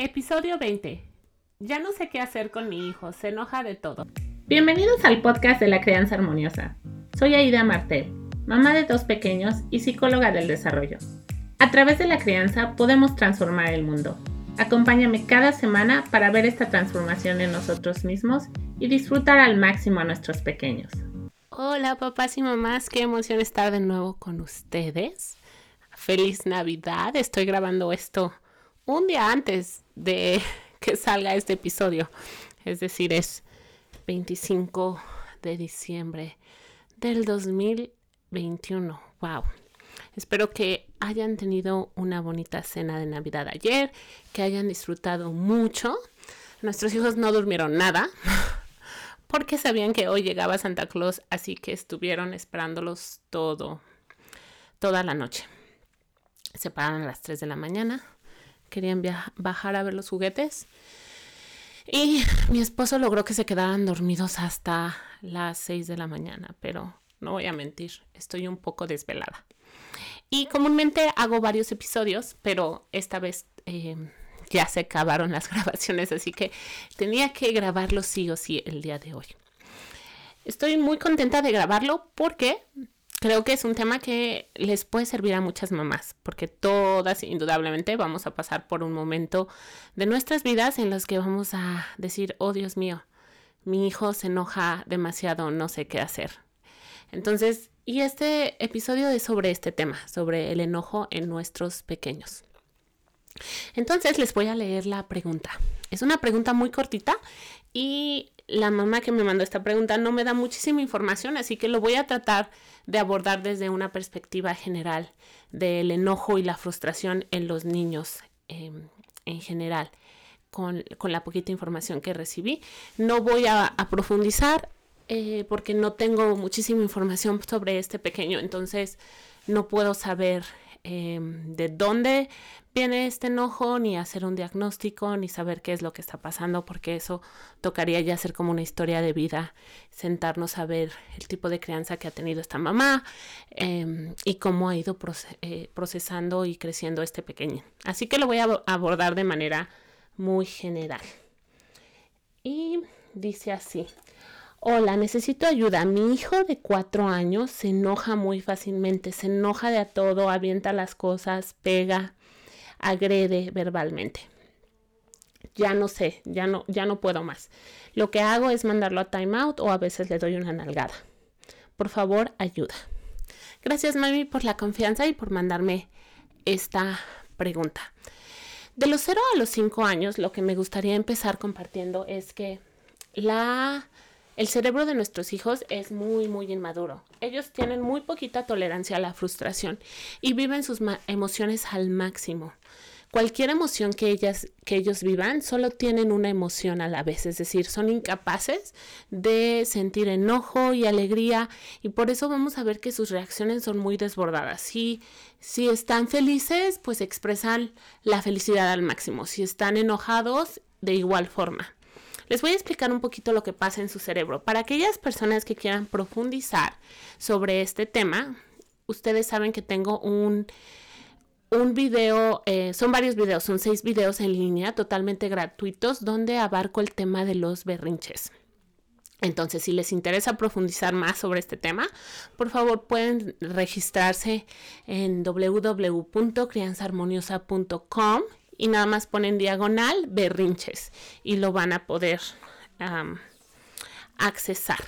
Episodio 20. Ya no sé qué hacer con mi hijo, se enoja de todo. Bienvenidos al podcast de la crianza armoniosa. Soy Aida Martel, mamá de dos pequeños y psicóloga del desarrollo. A través de la crianza podemos transformar el mundo. Acompáñame cada semana para ver esta transformación en nosotros mismos y disfrutar al máximo a nuestros pequeños. Hola papás y mamás, qué emoción estar de nuevo con ustedes. Feliz Navidad, estoy grabando esto un día antes de que salga este episodio. Es decir, es 25 de diciembre del 2021. Wow. Espero que hayan tenido una bonita cena de Navidad ayer, que hayan disfrutado mucho. Nuestros hijos no durmieron nada porque sabían que hoy llegaba Santa Claus, así que estuvieron esperándolos todo, toda la noche. Se pararon a las 3 de la mañana querían bajar a ver los juguetes. Y mi esposo logró que se quedaran dormidos hasta las 6 de la mañana, pero no voy a mentir, estoy un poco desvelada. Y comúnmente hago varios episodios, pero esta vez eh, ya se acabaron las grabaciones, así que tenía que grabarlo sí o sí el día de hoy. Estoy muy contenta de grabarlo porque creo que es un tema que les puede servir a muchas mamás, porque todas indudablemente vamos a pasar por un momento de nuestras vidas en los que vamos a decir, oh Dios mío, mi hijo se enoja demasiado, no sé qué hacer. Entonces, y este episodio es sobre este tema, sobre el enojo en nuestros pequeños. Entonces les voy a leer la pregunta. Es una pregunta muy cortita y la mamá que me mandó esta pregunta no me da muchísima información, así que lo voy a tratar de abordar desde una perspectiva general del enojo y la frustración en los niños em, en general, con, la poquita información que recibí. No voy a, profundizar eh, porque no tengo muchísima información sobre este pequeño, entonces no puedo saber Em, de dónde este enojo, ni hacer un diagnóstico, ni saber qué es lo que está pasando, porque eso tocaría ya ser como una historia de vida, sentarnos a ver el tipo de crianza que ha tenido esta mamá em, y cómo ha ido eh, procesando y creciendo este pequeño. Así que lo voy a abordar de manera muy general. Y dice así. Hola, necesito ayuda. Mi hijo de cuatro años se enoja muy fácilmente, se enoja de todo, avienta las cosas, pega, agrede verbalmente. Ya no sé, ya no, ya no puedo más. Lo que hago es mandarlo a timeout o a veces le doy una nalgada. Por favor, ayuda. Gracias, mami, por la confianza y por mandarme esta pregunta. De los 0 a los 5 años, lo que me gustaría empezar compartiendo es que la el cerebro de nuestros hijos es muy, muy inmaduro. Ellos tienen muy poquita tolerancia a la frustración y viven sus emociones al máximo. Cualquier emoción que, ellas, que ellos vivan solo tienen una emoción a la vez, es decir, son incapaces de sentir enojo y alegría y por eso vamos a ver que sus reacciones son muy desbordadas. Si, si están felices, pues expresan la felicidad al máximo. Si están enojados, de igual forma. Les voy a explicar un poquito lo que pasa en su cerebro. Para aquellas personas que quieran profundizar sobre este tema, ustedes saben que tengo un, un video, eh, son varios videos, son seis videos en línea totalmente gratuitos donde abarco el tema de los berrinches. Entonces, si les interesa profundizar más sobre este tema, por favor pueden registrarse en www.crianzaharmoniosa.com y nada más ponen diagonal berrinches y lo van a poder accesar.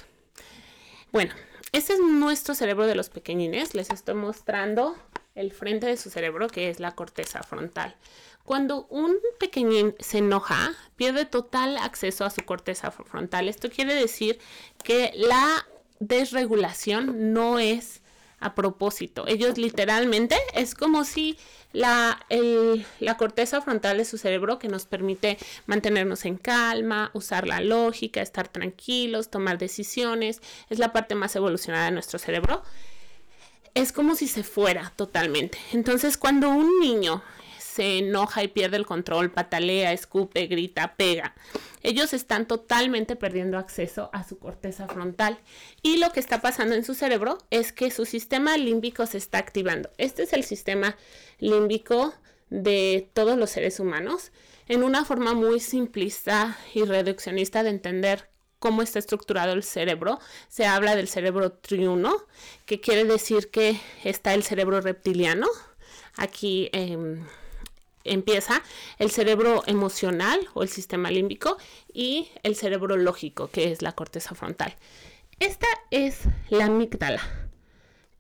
Bueno, este es nuestro cerebro de los pequeñines. Les estoy mostrando el frente de su cerebro, que es la corteza frontal. Cuando un pequeñín se enoja, pierde total acceso a su corteza frontal. Esto quiere decir que la desregulación no es a propósito. Ellos literalmente es como si la, la corteza frontal de su cerebro que nos permite mantenernos en calma, usar la lógica, estar tranquilos, tomar decisiones, es la parte más evolucionada de nuestro cerebro. Es como si se fuera totalmente. Entonces, cuando un niño se enoja y pierde el control, patalea, escupe, grita, pega. Ellos están totalmente perdiendo acceso a su corteza frontal y lo que está pasando en su cerebro es que su sistema límbico se está activando. Este es el sistema límbico de todos los seres humanos. en una forma muy simplista y reduccionista de entender cómo está estructurado el cerebro. Se habla del cerebro triuno, que quiere decir que está el cerebro reptiliano. Aquí em, empieza el cerebro emocional o el sistema límbico y el cerebro lógico, que es la corteza frontal. Esta es la amígdala.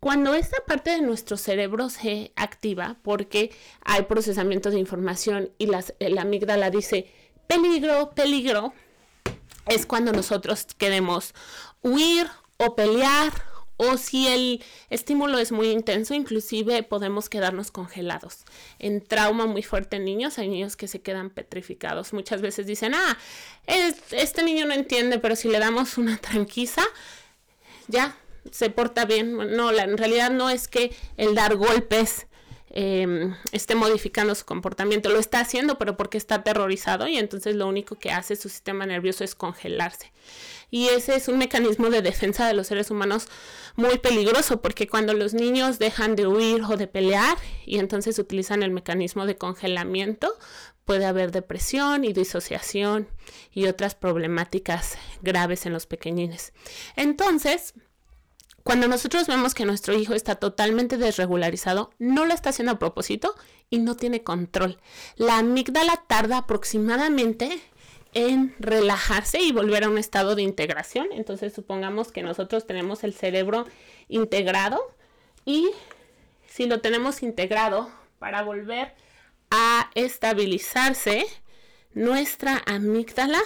Cuando esta parte de nuestro cerebro se activa porque hay procesamiento de información y la amígdala dice peligro, peligro, es cuando nosotros queremos huir o pelear o si el estímulo es muy intenso, inclusive podemos quedarnos congelados. En trauma muy fuerte en niños, hay niños que se quedan petrificados. Muchas veces dicen, ah, este niño no entiende, pero si le damos una tranquiza, ya se porta bien. No, en realidad no es que el dar golpes Em, esté modificando su comportamiento. Lo está haciendo, pero porque está aterrorizado y entonces lo único que hace su sistema nervioso es congelarse. Y ese es un mecanismo de defensa de los seres humanos muy peligroso porque cuando los niños dejan de huir o de pelear y entonces utilizan el mecanismo de congelamiento, puede haber depresión y disociación y otras problemáticas graves en los pequeñines. Entonces, cuando nosotros vemos que nuestro hijo está totalmente desregularizado, no lo está haciendo a propósito y no tiene control. La amígdala tarda aproximadamente en relajarse y volver a un estado de integración. Entonces supongamos que nosotros tenemos el cerebro integrado y si lo tenemos integrado para volver a estabilizarse, nuestra amígdala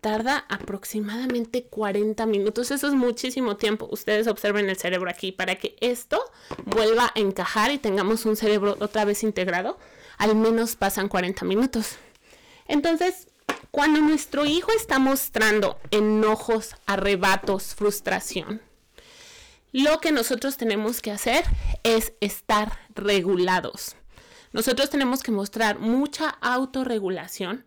tarda aproximadamente 40 minutos. Eso es muchísimo tiempo. Ustedes observen el cerebro aquí para que esto vuelva a encajar y tengamos un cerebro otra vez integrado. Al menos pasan 40 minutos. Entonces, cuando nuestro hijo está mostrando enojos, arrebatos, frustración, lo que nosotros tenemos que hacer es estar regulados. Nosotros tenemos que mostrar mucha autorregulación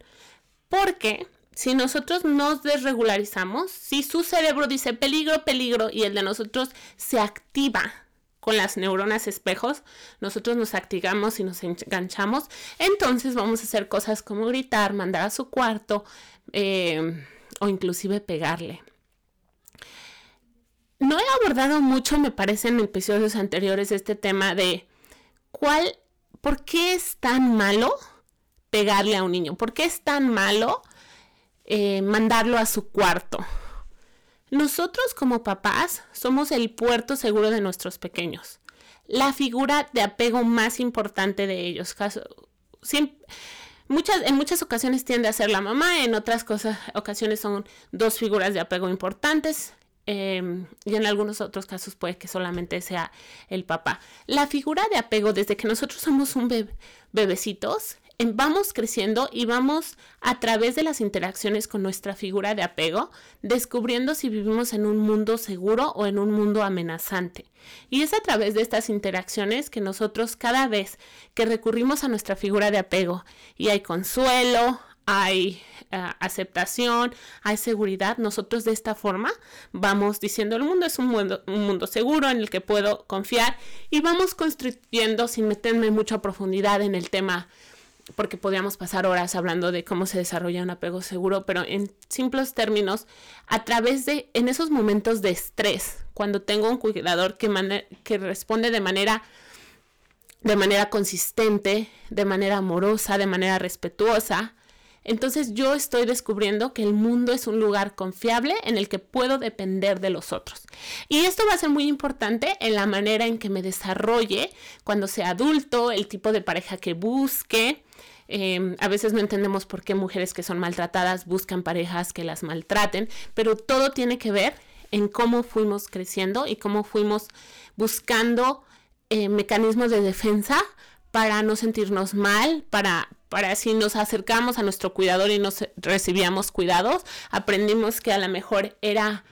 porque si nosotros nos desregularizamos, si su cerebro dice peligro, peligro y el de nosotros se activa con las neuronas espejos, nosotros nos activamos y nos enganchamos, entonces vamos a hacer cosas como gritar, mandar a su cuarto eh, o inclusive pegarle. No he abordado mucho, me parece, en episodios anteriores este tema de cuál, por qué es tan malo pegarle a un niño, por qué es tan malo eh, mandarlo a su cuarto. Nosotros como papás somos el puerto seguro de nuestros pequeños, la figura de apego más importante de ellos. muchas, en muchas ocasiones tiende a ser la mamá, en otras ocasiones son dos figuras de apego importantes, em, y en algunos otros casos puede que solamente sea el papá. La figura de apego desde que nosotros somos un bebecitos vamos creciendo y vamos a través de las interacciones con nuestra figura de apego, descubriendo si vivimos en un mundo seguro o en un mundo amenazante. Y es a través de estas interacciones que nosotros cada vez que recurrimos a nuestra figura de apego y hay consuelo, hay eh, aceptación, hay seguridad, nosotros de esta forma vamos diciendo el mundo es un mundo, un mundo seguro en el que puedo confiar y vamos construyendo sin meterme mucho a profundidad en el tema porque podríamos pasar horas hablando de cómo se desarrolla un apego seguro, pero en simples términos, a través de, en esos momentos de estrés, cuando tengo un cuidador que, que responde de manera, de manera consistente, de manera amorosa, de manera respetuosa, entonces yo estoy descubriendo que el mundo es un lugar confiable en el que puedo depender de los otros. Y esto va a ser muy importante en la manera en que me desarrolle cuando sea adulto, el tipo de pareja que busque, Em, a veces no entendemos por qué mujeres que son maltratadas buscan parejas que las maltraten, pero todo tiene que ver en cómo fuimos creciendo y cómo fuimos buscando eh, mecanismos de defensa para no sentirnos mal, para, para si nos acercamos a nuestro cuidador y nos recibíamos cuidados, aprendimos que a lo mejor era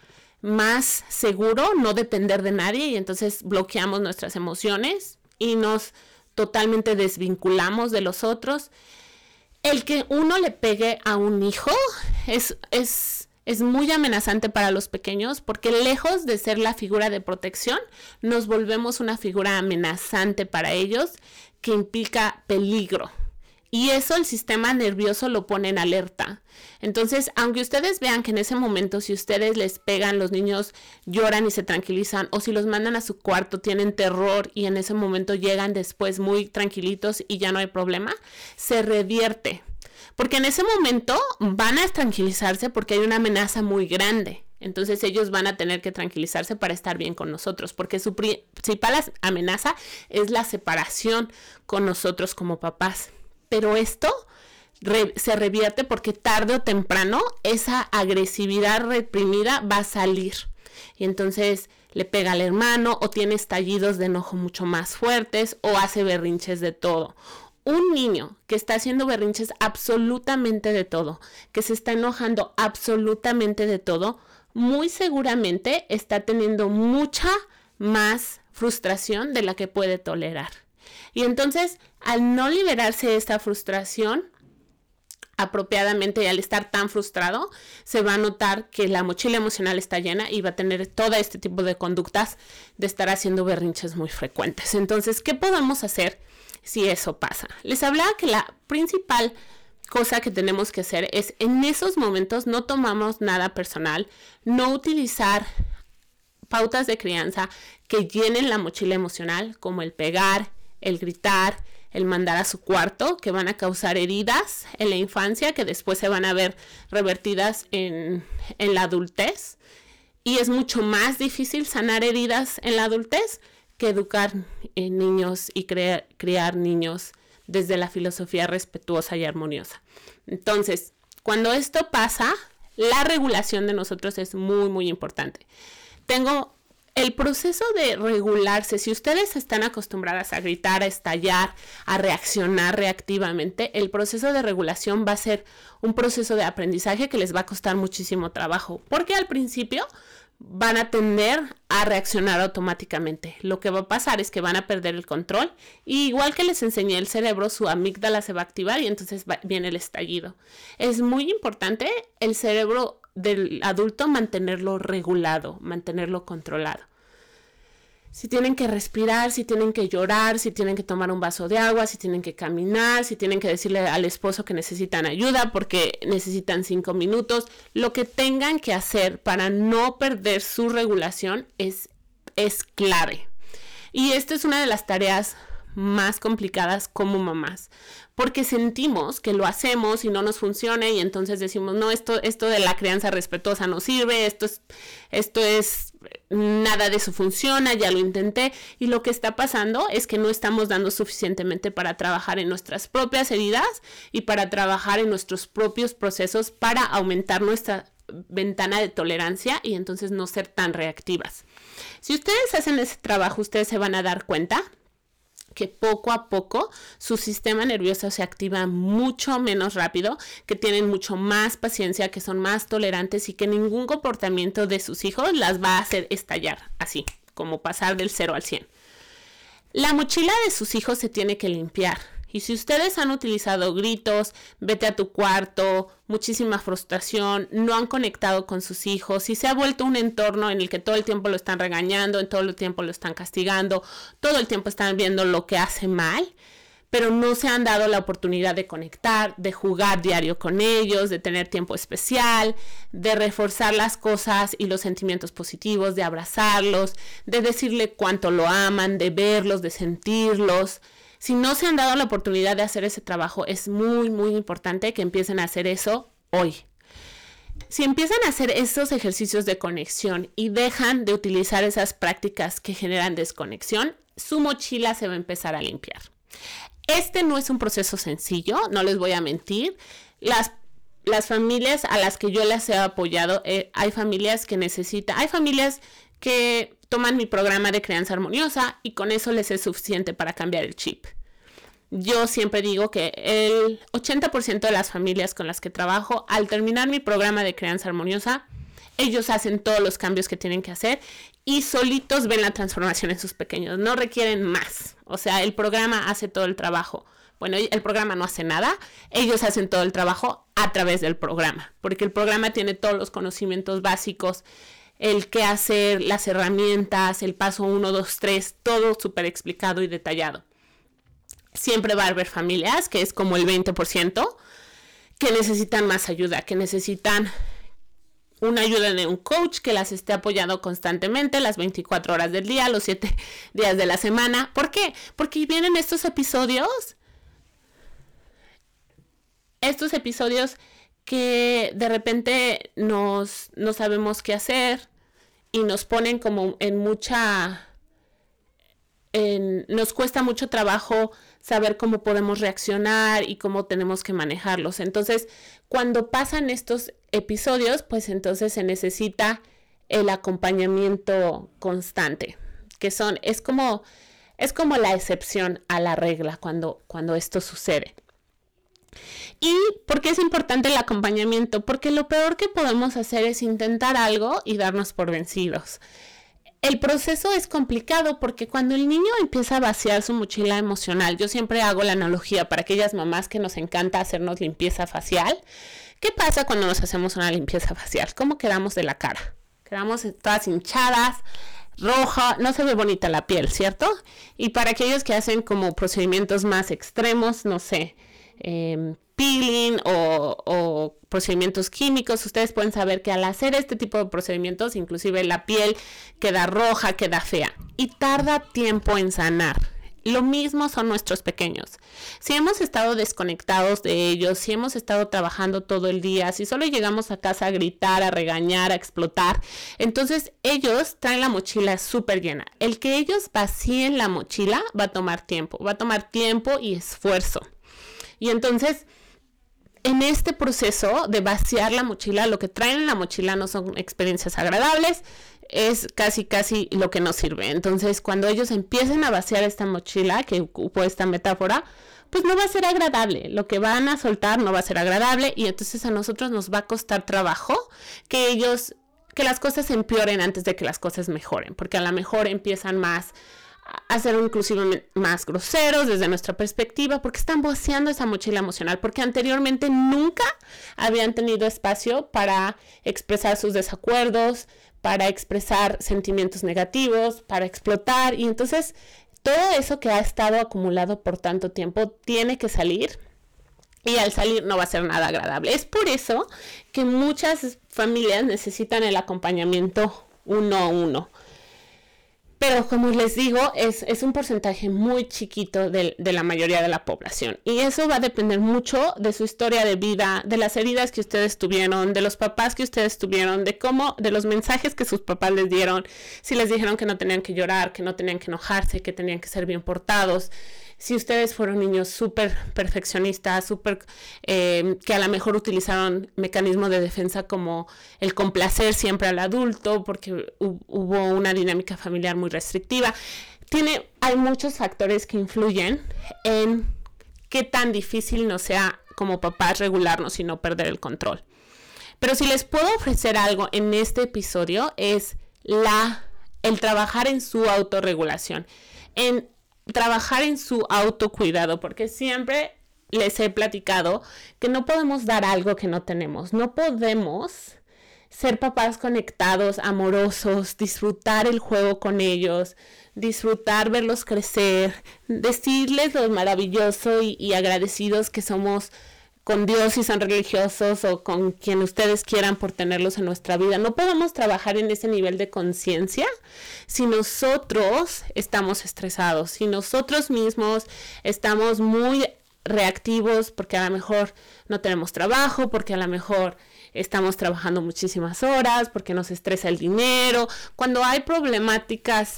más seguro no depender de nadie y entonces bloqueamos nuestras emociones y nos totalmente desvinculamos de los otros. El que uno le pegue a un hijo es, es, es muy amenazante para los pequeños porque lejos de ser la figura de protección, nos volvemos una figura amenazante para ellos que implica peligro. Y eso el sistema nervioso lo pone en alerta. Entonces, aunque ustedes vean que en ese momento, si ustedes les pegan, los niños lloran y se tranquilizan, o si los mandan a su cuarto, tienen terror y en ese momento llegan después muy tranquilitos y ya no hay problema, se revierte. Porque en ese momento van a tranquilizarse porque hay una amenaza muy grande. Entonces ellos van a tener que tranquilizarse para estar bien con nosotros, porque su principal amenaza es la separación con nosotros como papás. Pero esto se revierte porque tarde o temprano esa agresividad reprimida va a salir. Y entonces le pega al hermano o tiene estallidos de enojo mucho más fuertes o hace berrinches de todo. Un niño que está haciendo berrinches absolutamente de todo, que se está enojando absolutamente de todo, muy seguramente está teniendo mucha más frustración de la que puede tolerar. Y entonces, al no liberarse de esta frustración apropiadamente y al estar tan frustrado, se va a notar que la mochila emocional está llena y va a tener todo este tipo de conductas de estar haciendo berrinches muy frecuentes. Entonces, ¿qué podemos hacer si eso pasa? Les hablaba que la principal cosa que tenemos que hacer es en esos momentos no tomamos nada personal, no utilizar pautas de crianza que llenen la mochila emocional, como el pegar, el gritar, el mandar a su cuarto, que van a causar heridas en la infancia, que después se van a ver revertidas en, la adultez. Y es mucho más difícil sanar heridas en la adultez que educar en niños y criar niños desde la filosofía respetuosa y armoniosa. Entonces, cuando esto pasa, la regulación de nosotros es muy, muy importante. Tengo el proceso de regularse, si ustedes están acostumbradas a gritar, a estallar, a reaccionar reactivamente, el proceso de regulación va a ser un proceso de aprendizaje que les va a costar muchísimo trabajo, porque al principio van a tender a reaccionar automáticamente. Lo que va a pasar es que van a perder el control y igual que les enseñé el cerebro, su amígdala se va a activar y entonces viene el estallido. Es muy importante el cerebro del adulto mantenerlo regulado, mantenerlo controlado. Si tienen que respirar, si tienen que llorar, si tienen que tomar un vaso de agua, si tienen que caminar, si tienen que decirle al esposo que necesitan ayuda porque necesitan cinco minutos, lo que tengan que hacer para no perder su regulación es, es clave. Y esta es una de las tareas más complicadas como mamás, porque sentimos que lo hacemos y no nos funciona y entonces decimos, no, esto, esto de la crianza respetuosa no sirve, esto es, esto es, nada de eso funciona, ya lo intenté y lo que está pasando es que no estamos dando suficientemente para trabajar en nuestras propias heridas y para trabajar en nuestros propios procesos para aumentar nuestra ventana de tolerancia y entonces no ser tan reactivas. Si ustedes hacen ese trabajo, ustedes se van a dar cuenta que poco a poco su sistema nervioso se activa mucho menos rápido, que tienen mucho más paciencia, que son más tolerantes y que ningún comportamiento de sus hijos las va a hacer estallar, así como pasar del 0 al 100. La mochila de sus hijos se tiene que limpiar y si ustedes han utilizado gritos, vete a tu cuarto, muchísima frustración, no han conectado con sus hijos, si se ha vuelto un entorno en el que todo el tiempo lo están regañando, en todo el tiempo lo están castigando, todo el tiempo están viendo lo que hace mal, pero no se han dado la oportunidad de conectar, de jugar diario con ellos, de tener tiempo especial, de reforzar las cosas y los sentimientos positivos, de abrazarlos, de decirle cuánto lo aman, de verlos, de sentirlos. Si no se han dado la oportunidad de hacer ese trabajo, es muy, muy importante que empiecen a hacer eso hoy. Si empiezan a hacer esos ejercicios de conexión y dejan de utilizar esas prácticas que generan desconexión, su mochila se va a empezar a limpiar. Este no es un proceso sencillo, no les voy a mentir. Las, las familias a las que yo les he apoyado, eh, hay familias que necesitan, hay familias que toman mi programa de crianza armoniosa y con eso les es suficiente para cambiar el chip. Yo siempre digo que el 80% de las familias con las que trabajo, al terminar mi programa de crianza armoniosa, ellos hacen todos los cambios que tienen que hacer y solitos ven la transformación en sus pequeños. No requieren más. O sea, el programa hace todo el trabajo. Bueno, el programa no hace nada. Ellos hacen todo el trabajo a través del programa. Porque el programa tiene todos los conocimientos básicos el qué hacer, las herramientas, el paso 1, 2, 3, todo súper explicado y detallado. siempre va a haber familias, que es como el 20%, que necesitan más ayuda, que necesitan una ayuda de un coach que las esté apoyando constantemente las 24 horas del día, los 7 días de la semana. ¿Por qué? Porque vienen estos episodios, estos episodios que de repente nos, no sabemos qué hacer y nos ponen como en mucha... nos cuesta mucho trabajo saber cómo podemos reaccionar y cómo tenemos que manejarlos. Entonces, cuando pasan estos episodios, pues entonces se necesita el acompañamiento constante, que son, es como, es como la excepción a la regla cuando, cuando esto sucede. ¿Y por qué es importante el acompañamiento? Porque lo peor que podemos hacer es intentar algo y darnos por vencidos. El proceso es complicado porque cuando el niño empieza a vaciar su mochila emocional, yo siempre hago la analogía para aquellas mamás que nos encanta hacernos limpieza facial. ¿Qué pasa cuando nos hacemos una limpieza facial? ¿Cómo quedamos de la cara? Quedamos todas hinchadas, roja, no se ve bonita la piel, ¿cierto? Y para aquellos que hacen como procedimientos más extremos, no sé, eh, peeling o, procedimientos químicos, ustedes pueden saber que al hacer este tipo de procedimientos, inclusive la piel queda roja, queda fea y tarda tiempo en sanar. Lo mismo son nuestros pequeños. Si hemos estado desconectados de ellos, si hemos estado trabajando todo el día, si solo llegamos a casa a gritar, a regañar, a explotar, entonces ellos traen la mochila súper llena. El que ellos vacíen la mochila va a tomar tiempo, va a tomar tiempo y esfuerzo. Y entonces, en este proceso de vaciar la mochila, lo que traen en la mochila no son experiencias agradables, es casi casi lo que nos sirve. Entonces, cuando ellos empiecen a vaciar esta mochila, que ocupo esta metáfora, pues no va a ser agradable. Lo que van a soltar no va a ser agradable y entonces a nosotros nos va a costar trabajo que ellos, que las cosas empeoren antes de que las cosas mejoren, porque a lo mejor empiezan más a ser inclusive más groseros desde nuestra perspectiva, porque están vaciando esa mochila emocional, porque anteriormente nunca habían tenido espacio para expresar sus desacuerdos, para expresar sentimientos negativos, para explotar, y entonces todo eso que ha estado acumulado por tanto tiempo tiene que salir. Y al salir no va a ser nada agradable. Es por eso que muchas familias necesitan el acompañamiento uno a uno pero como les digo, es, un porcentaje muy chiquito de, de, la mayoría de la población. Y eso va a depender mucho de su historia de vida, de las heridas que ustedes tuvieron, de los papás que ustedes tuvieron, de cómo, de los mensajes que sus papás les dieron, si les dijeron que no tenían que llorar, que no tenían que enojarse, que tenían que ser bien portados si ustedes fueron niños súper perfeccionistas, súper eh, que a lo mejor utilizaron mecanismos de defensa como el complacer siempre al adulto porque hubo una dinámica familiar muy restrictiva. Tiene, hay muchos factores que influyen en qué tan difícil nos sea como papás regularnos y no perder el control. Pero si les puedo ofrecer algo en este episodio es la el trabajar en su autorregulación, en trabajar en su autocuidado, porque siempre les he platicado que no podemos dar algo que no tenemos, no podemos ser papás conectados, amorosos, disfrutar el juego con ellos, disfrutar verlos crecer, decirles lo maravilloso y, y agradecidos que somos con Dios si son religiosos o con quien ustedes quieran por tenerlos en nuestra vida. No podemos trabajar en ese nivel de conciencia si nosotros estamos estresados, si nosotros mismos estamos muy reactivos porque a lo mejor no tenemos trabajo, porque a lo mejor estamos trabajando muchísimas horas, porque nos estresa el dinero. Cuando hay problemáticas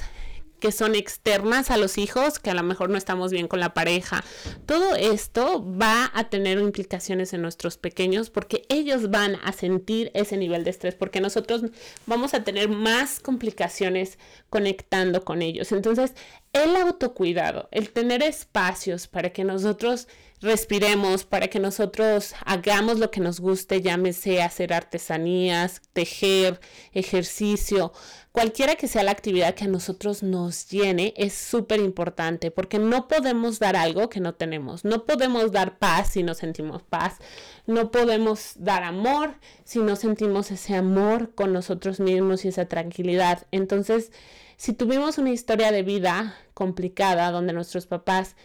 que son externas a los hijos, que a lo mejor no estamos bien con la pareja. Todo esto va a tener implicaciones en nuestros pequeños porque ellos van a sentir ese nivel de estrés, porque nosotros vamos a tener más complicaciones conectando con ellos. Entonces, el autocuidado, el tener espacios para que nosotros respiremos, para que nosotros hagamos lo que nos guste, llámese hacer artesanías, tejer, ejercicio, cualquiera que sea la actividad que a nosotros nos llene, es súper importante porque no podemos dar algo que no tenemos, no podemos dar paz si no sentimos paz, no podemos dar amor si no sentimos ese amor con nosotros mismos y esa tranquilidad. Entonces, si tuvimos una historia de vida complicada donde nuestros papás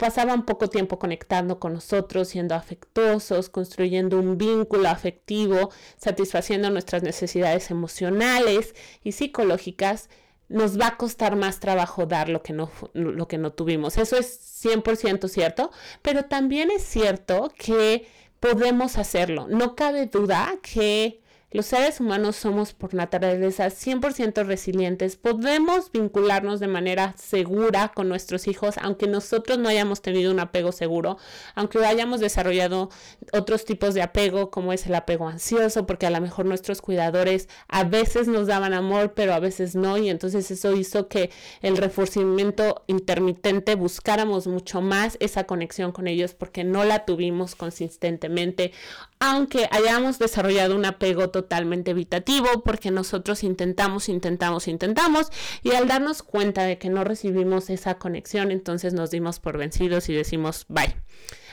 pasaban poco tiempo conectando con nosotros, siendo afectuosos, construyendo un vínculo afectivo, satisfaciendo nuestras necesidades emocionales y psicológicas, nos va a costar más trabajo dar lo que no, lo que no tuvimos. Eso es 100% cierto, pero también es cierto que podemos hacerlo. No cabe duda que los seres humanos somos por naturaleza 100% resilientes. Podemos vincularnos de manera segura con nuestros hijos, aunque nosotros no hayamos tenido un apego seguro, aunque hayamos desarrollado otros tipos de apego, como es el apego ansioso, porque a lo mejor nuestros cuidadores a veces nos daban amor, pero a veces no, y entonces eso hizo que el reforzamiento intermitente buscáramos mucho más esa conexión con ellos porque no la tuvimos consistentemente, aunque hayamos desarrollado un apego totalmente evitativo, porque nosotros intentamos, intentamos, intentamos, y al darnos cuenta de que no recibimos esa conexión, entonces nos dimos por vencidos y decimos, bye,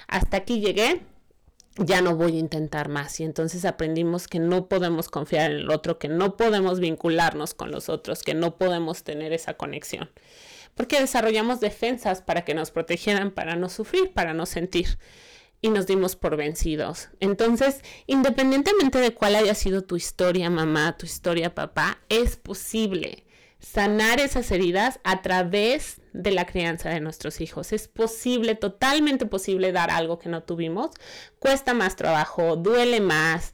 hasta aquí llegué, ya no voy a intentar más. Y entonces aprendimos que no podemos confiar en el otro, que no podemos vincularnos con los otros, que no podemos tener esa conexión. Porque desarrollamos defensas para que nos protegieran, para no sufrir, para no sentir y nos dimos por vencidos. Entonces, independientemente de cuál haya sido tu historia, mamá, tu historia, papá, es posible sanar esas heridas a través de la crianza de nuestros hijos. Es posible, totalmente posible dar algo que no tuvimos. Cuesta más trabajo, duele más,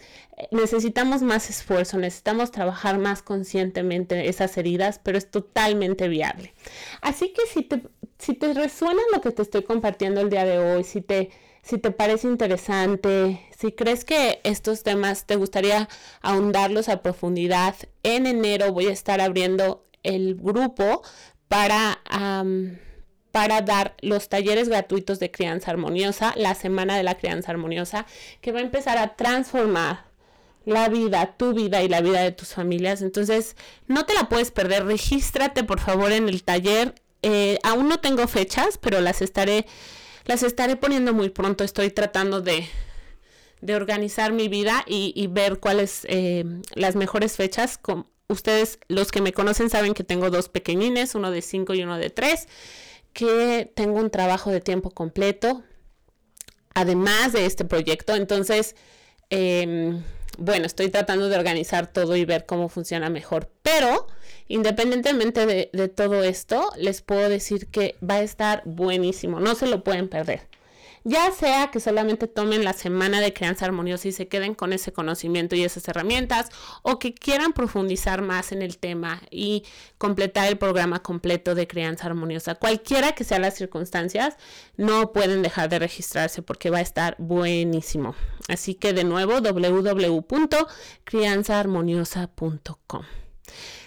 necesitamos más esfuerzo, necesitamos trabajar más conscientemente esas heridas, pero es totalmente viable. Así que si te, si te resuena lo que te estoy compartiendo el día de hoy, si te si te parece interesante, si crees que estos temas te gustaría ahondarlos a profundidad, en enero voy a estar abriendo el grupo para, para dar los talleres gratuitos de crianza armoniosa, la semana de la crianza armoniosa, que va a empezar a transformar la vida, tu vida y la vida de tus familias. Entonces, no te la puedes perder. Regístrate, por favor, en el taller. Eh, aún no tengo fechas, pero las estaré las estaré poniendo muy pronto. Estoy tratando de, organizar mi vida y, ver cuáles eh, las mejores fechas. Con, ustedes, los que me conocen, saben que tengo dos pequeñines, uno de 5 y uno de 3, que tengo un trabajo de tiempo completo, además de este proyecto. Entonces, em, bueno, estoy tratando de organizar todo y ver cómo funciona mejor. Pero Independientemente de, todo esto, les puedo decir que va a estar buenísimo, no se lo pueden perder. Ya sea que solamente tomen la semana de crianza armoniosa y se queden con ese conocimiento y esas herramientas, o que quieran profundizar más en el tema y completar el programa completo de crianza armoniosa. Cualquiera que sean las circunstancias, no pueden dejar de registrarse porque va a estar buenísimo. Así que de nuevo, www.crianzaarmoniosa.com.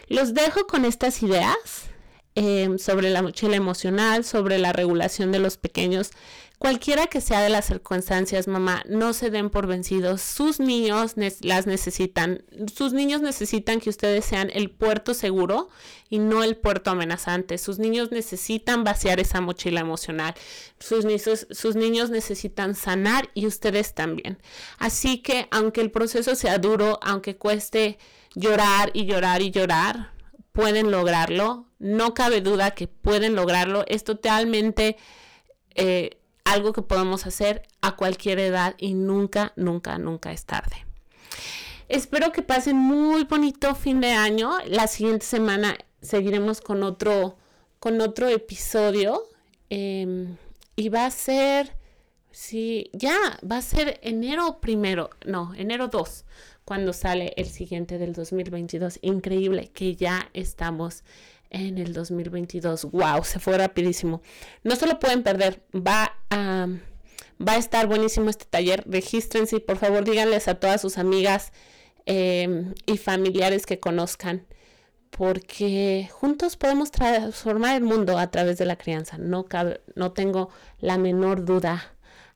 Los dejo con estas ideas em, sobre la mochila emocional, sobre la regulación de los pequeños. Cualquiera que sea de las circunstancias, mamá, no se den por vencidos. Sus niños las necesitan. Sus niños necesitan que ustedes sean el puerto seguro y no el puerto amenazante. Sus niños necesitan vaciar esa mochila emocional. Sus, niños necesitan sanar y ustedes también. Así que aunque el proceso sea duro, aunque cueste llorar y llorar y llorar, pueden lograrlo. No cabe duda que pueden lograrlo. Es totalmente eh, algo que podemos hacer a cualquier edad y nunca, nunca, nunca es tarde. Espero que pasen muy bonito fin de año. La siguiente semana seguiremos con otro, con otro episodio. Em, y va a ser, sí, ya, va a ser enero primero, no, enero 2 cuando sale el siguiente del 2022. Increíble que ya estamos en el 2022. ¡Wow! Se fue rapidísimo. No se lo pueden perder. Va a, va a estar buenísimo este taller. Regístrense y por favor díganles a todas sus amigas em, y familiares que conozcan. Porque juntos podemos transformar el mundo a través de la crianza. No, no tengo la menor duda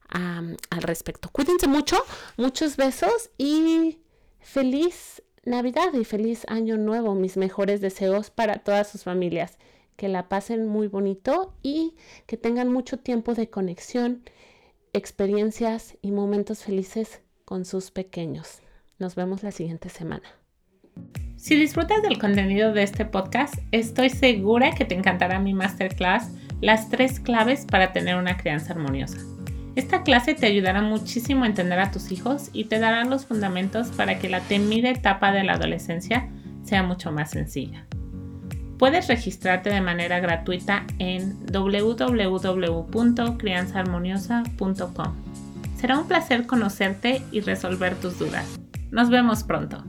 al respecto. Cuídense mucho, muchos besos y Feliz Navidad y feliz Año Nuevo. Mis mejores deseos para todas sus familias. Que la pasen muy bonito y que tengan mucho tiempo de conexión, experiencias y momentos felices con sus pequeños. Nos vemos la siguiente semana. Si disfrutas del contenido de este podcast, estoy segura que te encantará mi masterclass las tres claves para tener una crianza armoniosa. Esta clase te ayudará muchísimo a entender a tus hijos y te dará los fundamentos para que la temida etapa de la adolescencia sea mucho más sencilla. Puedes registrarte de manera gratuita en www.crianzaharmoniosa.com. Será un placer conocerte y resolver tus dudas. Nos vemos pronto.